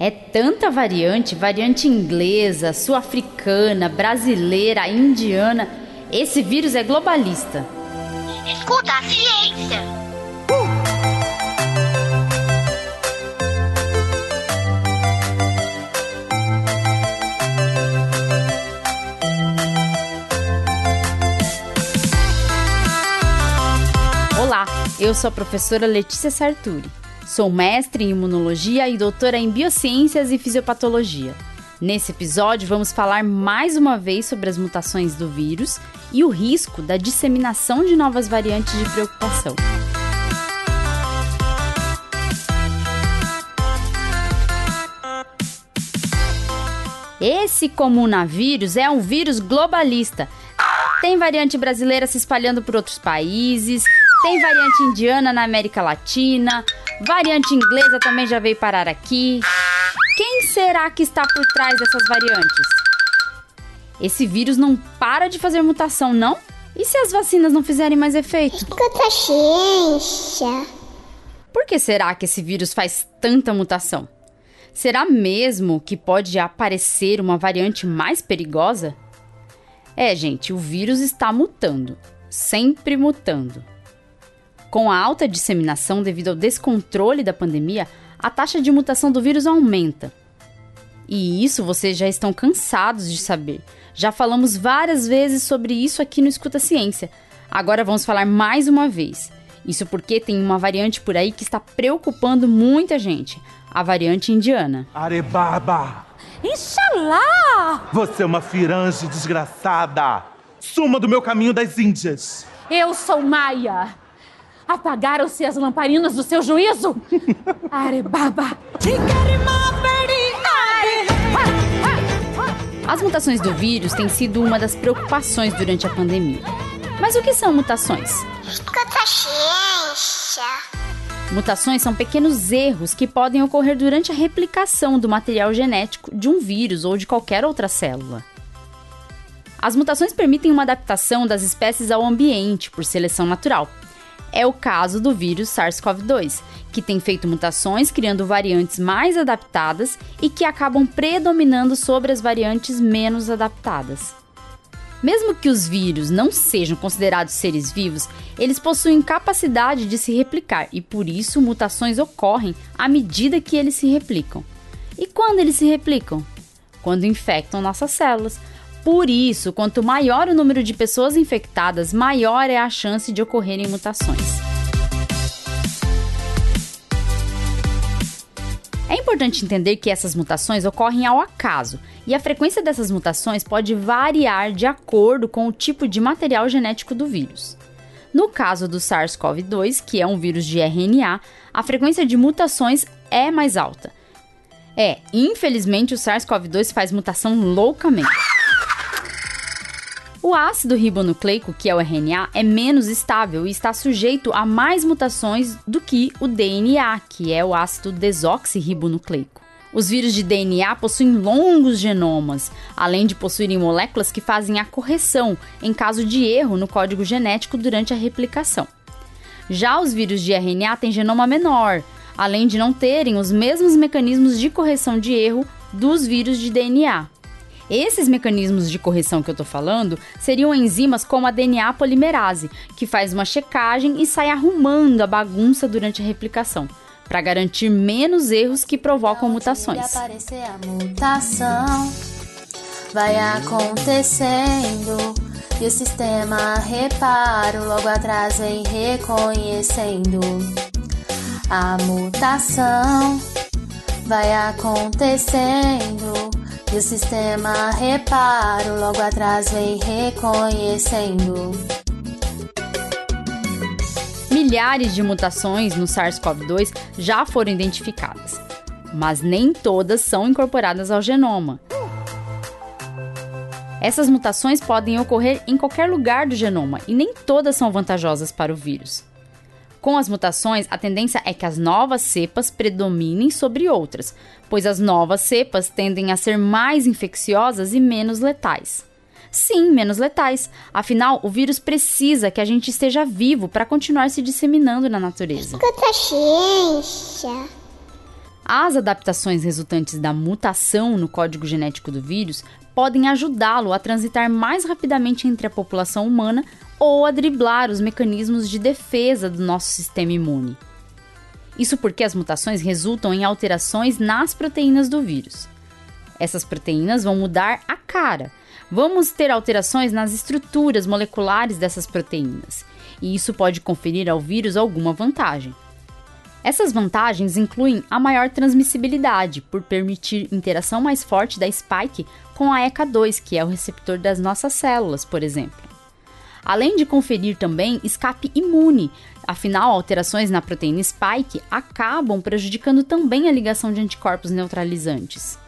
É tanta variante, variante inglesa, sul-africana, brasileira, indiana. Esse vírus é globalista. Escuta a ciência. Olá, eu sou a professora Letícia Sarturi. Sou mestre em imunologia e doutora em biociências e fisiopatologia. Nesse episódio, vamos falar mais uma vez sobre as mutações do vírus e o risco da disseminação de novas variantes de preocupação. Esse comunavírus é um vírus globalista. Tem variante brasileira se espalhando por outros países, tem variante indiana na América Latina, variante inglesa também já veio parar aqui. Quem será que está por trás dessas variantes? Esse vírus não para de fazer mutação, não? E se as vacinas não fizerem mais efeito? Escuta a ciência. Por que será que esse vírus faz tanta mutação? Será mesmo que pode aparecer uma variante mais perigosa? É, gente, o vírus está mutando, sempre mutando. Com a alta disseminação devido ao descontrole da pandemia, a taxa de mutação do vírus aumenta. E isso vocês já estão cansados de saber. Já falamos várias vezes sobre isso aqui no Escuta Ciência. Agora vamos falar mais uma vez. Isso porque tem uma variante por aí que está preocupando muita gente: a variante indiana. Arebaba! Inxalá! Você é uma firange desgraçada! Suma do meu caminho das Índias! Eu sou Maia! Apagaram-se as lamparinas do seu juízo? Arebaba! As mutações do vírus têm sido uma das preocupações durante a pandemia. Mas o que são mutações? Escuta a ciência. Mutações são pequenos erros que podem ocorrer durante a replicação do material genético de um vírus ou de qualquer outra célula. As mutações permitem uma adaptação das espécies ao ambiente por seleção natural. É o caso do vírus SARS-CoV-2, que tem feito mutações criando variantes mais adaptadas e que acabam predominando sobre as variantes menos adaptadas. Mesmo que os vírus não sejam considerados seres vivos, eles possuem capacidade de se replicar e por isso mutações ocorrem à medida que eles se replicam. E quando eles se replicam? Quando infectam nossas células. Por isso, quanto maior o número de pessoas infectadas, maior é a chance de ocorrerem mutações. É importante entender que essas mutações ocorrem ao acaso e a frequência dessas mutações pode variar de acordo com o tipo de material genético do vírus. No caso do SARS-CoV-2, que é um vírus de RNA, a frequência de mutações é mais alta. É, infelizmente o SARS-CoV-2 faz mutação loucamente. O ácido ribonucleico, que é o RNA, é menos estável e está sujeito a mais mutações do que o DNA, que é o ácido desoxirribonucleico. Os vírus de DNA possuem longos genomas, além de possuírem moléculas que fazem a correção em caso de erro no código genético durante a replicação. Já os vírus de RNA têm genoma menor, além de não terem os mesmos mecanismos de correção de erro dos vírus de DNA. Esses mecanismos de correção que eu tô falando seriam enzimas como a DNA polimerase, que faz uma checagem e sai arrumando a bagunça durante a replicação, para garantir menos erros que provocam mutações. aparecer a mutação, vai acontecendo e o sistema reparo logo atrás vem reconhecendo a mutação. Vai acontecendo o sistema reparo logo atrás vem reconhecendo. Milhares de mutações no SARS-CoV-2 já foram identificadas, mas nem todas são incorporadas ao genoma. Essas mutações podem ocorrer em qualquer lugar do genoma e nem todas são vantajosas para o vírus. Com as mutações, a tendência é que as novas cepas predominem sobre outras, pois as novas cepas tendem a ser mais infecciosas e menos letais. Sim, menos letais. Afinal, o vírus precisa que a gente esteja vivo para continuar se disseminando na natureza. Escuta a ciência. As adaptações resultantes da mutação no código genético do vírus podem ajudá-lo a transitar mais rapidamente entre a população humana ou a driblar os mecanismos de defesa do nosso sistema imune. Isso porque as mutações resultam em alterações nas proteínas do vírus. Essas proteínas vão mudar a cara. Vamos ter alterações nas estruturas moleculares dessas proteínas, e isso pode conferir ao vírus alguma vantagem. Essas vantagens incluem a maior transmissibilidade, por permitir interação mais forte da spike com a ECA2, que é o receptor das nossas células, por exemplo. Além de conferir também escape imune, afinal, alterações na proteína spike acabam prejudicando também a ligação de anticorpos neutralizantes.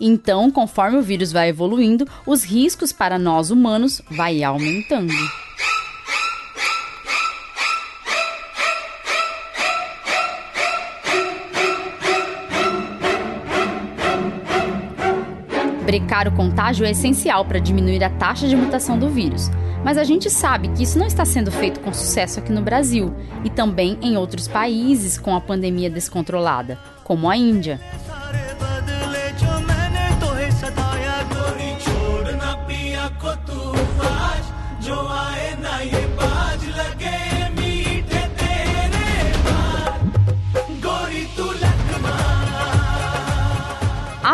Então, conforme o vírus vai evoluindo, os riscos para nós humanos vai aumentando. Brecar o contágio é essencial para diminuir a taxa de mutação do vírus, mas a gente sabe que isso não está sendo feito com sucesso aqui no Brasil e também em outros países com a pandemia descontrolada, como a Índia.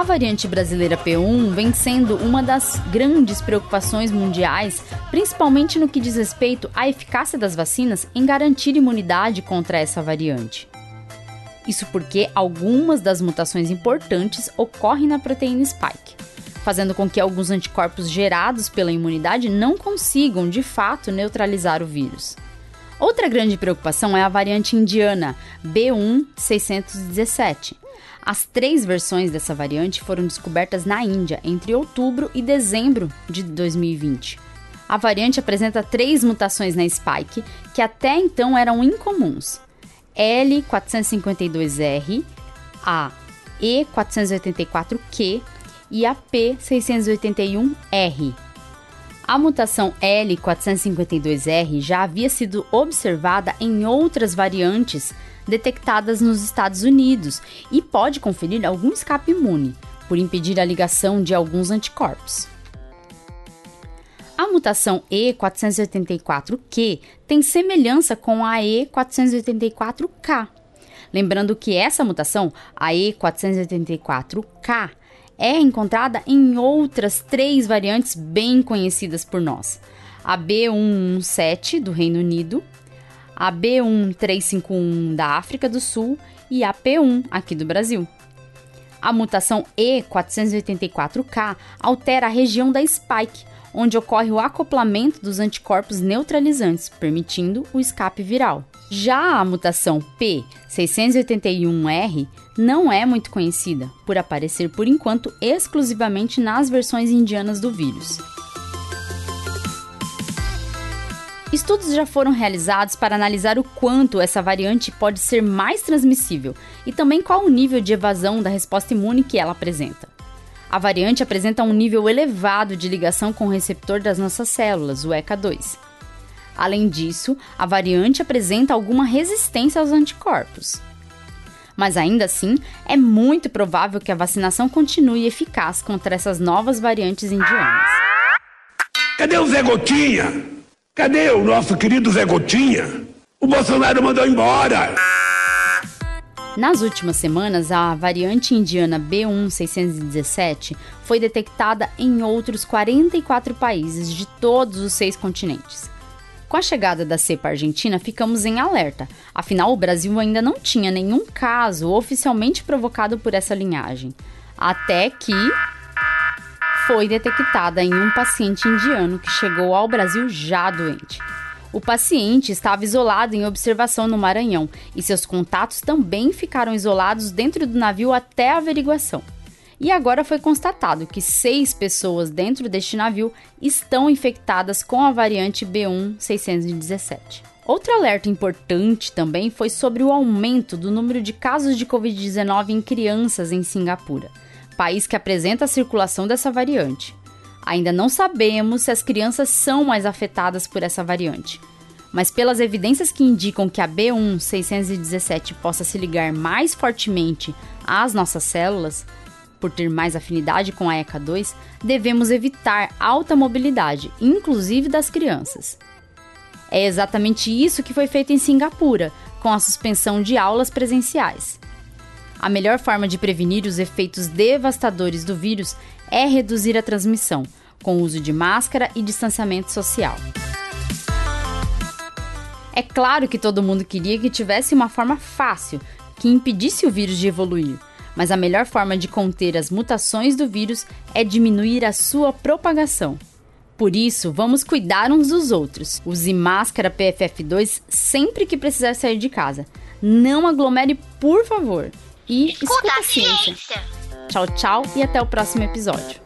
Variante brasileira P1 vem sendo uma das grandes preocupações mundiais, principalmente no que diz respeito à eficácia das vacinas em garantir imunidade contra essa variante. Isso porque algumas das mutações importantes ocorrem na proteína spike, fazendo com que alguns anticorpos gerados pela imunidade não consigam, de fato, neutralizar o vírus. Outra grande preocupação é a variante indiana B1617, as três versões dessa variante foram descobertas na Índia entre outubro e dezembro de 2020. A variante apresenta três mutações na spike que até então eram incomuns: L452R, a E484Q e a P681R. A mutação L452R já havia sido observada em outras variantes detectadas nos Estados Unidos e pode conferir algum escape imune, por impedir a ligação de alguns anticorpos. A mutação E484Q tem semelhança com a E484K. Lembrando que essa mutação, a E484K, é encontrada em outras três variantes bem conhecidas por nós: a B117 do Reino Unido, a B1351 da África do Sul e a P1 aqui do Brasil. A mutação E484K altera a região da spike, onde ocorre o acoplamento dos anticorpos neutralizantes, permitindo o escape viral. Já a mutação P681R não é muito conhecida, por aparecer por enquanto exclusivamente nas versões indianas do vírus. Estudos já foram realizados para analisar o quanto essa variante pode ser mais transmissível e também qual o nível de evasão da resposta imune que ela apresenta. A variante apresenta um nível elevado de ligação com o receptor das nossas células, o ECA2. Além disso, a variante apresenta alguma resistência aos anticorpos. Mas ainda assim, é muito provável que a vacinação continue eficaz contra essas novas variantes indianas. Cadê o Zé Gotinha? Cadê o nosso querido Zé Gotinha? O Bolsonaro mandou embora. Nas últimas semanas, a variante indiana B1617 foi detectada em outros 44 países de todos os seis continentes. Com a chegada da cepa argentina, ficamos em alerta, afinal, o Brasil ainda não tinha nenhum caso oficialmente provocado por essa linhagem. Até que foi detectada em um paciente indiano que chegou ao Brasil já doente. O paciente estava isolado em observação no Maranhão e seus contatos também ficaram isolados dentro do navio até a averiguação. E agora foi constatado que seis pessoas dentro deste navio estão infectadas com a variante B1617. Outro alerta importante também foi sobre o aumento do número de casos de Covid-19 em crianças em Singapura país que apresenta a circulação dessa variante. Ainda não sabemos se as crianças são mais afetadas por essa variante, mas pelas evidências que indicam que a B1-617 possa se ligar mais fortemente às nossas células, por ter mais afinidade com a ECA2, devemos evitar alta mobilidade, inclusive das crianças. É exatamente isso que foi feito em Singapura, com a suspensão de aulas presenciais. A melhor forma de prevenir os efeitos devastadores do vírus é reduzir a transmissão, com o uso de máscara e distanciamento social. É claro que todo mundo queria que tivesse uma forma fácil que impedisse o vírus de evoluir, mas a melhor forma de conter as mutações do vírus é diminuir a sua propagação. Por isso, vamos cuidar uns dos outros. Use máscara PFF2 sempre que precisar sair de casa. Não aglomere, por favor. E escuta, escuta a ciência. ciência. Tchau, tchau e até o próximo episódio.